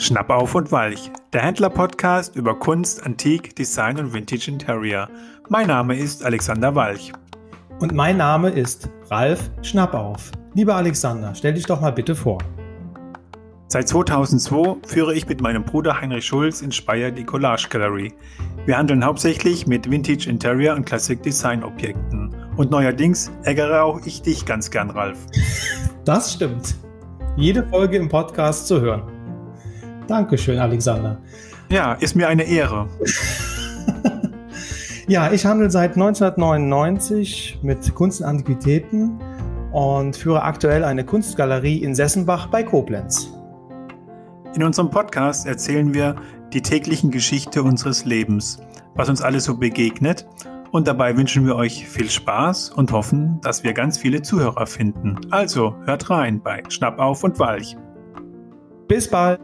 Schnapp auf und Walch, der Händler-Podcast über Kunst, Antik, Design und Vintage Interior. Mein Name ist Alexander Walch. Und mein Name ist Ralf Schnappauf. Lieber Alexander, stell dich doch mal bitte vor. Seit 2002 führe ich mit meinem Bruder Heinrich Schulz in Speyer die Collage Gallery. Wir handeln hauptsächlich mit Vintage Interior und Classic Design Objekten. Und neuerdings ärgere auch ich dich ganz gern, Ralf. Das stimmt. Jede Folge im Podcast zu hören. Dankeschön, Alexander. Ja, ist mir eine Ehre. ja, ich handle seit 1999 mit Kunst und Antiquitäten und führe aktuell eine Kunstgalerie in Sessenbach bei Koblenz. In unserem Podcast erzählen wir die täglichen Geschichte unseres Lebens, was uns alles so begegnet. Und dabei wünschen wir euch viel Spaß und hoffen, dass wir ganz viele Zuhörer finden. Also hört rein bei Schnapp auf und Walch. Bis bald!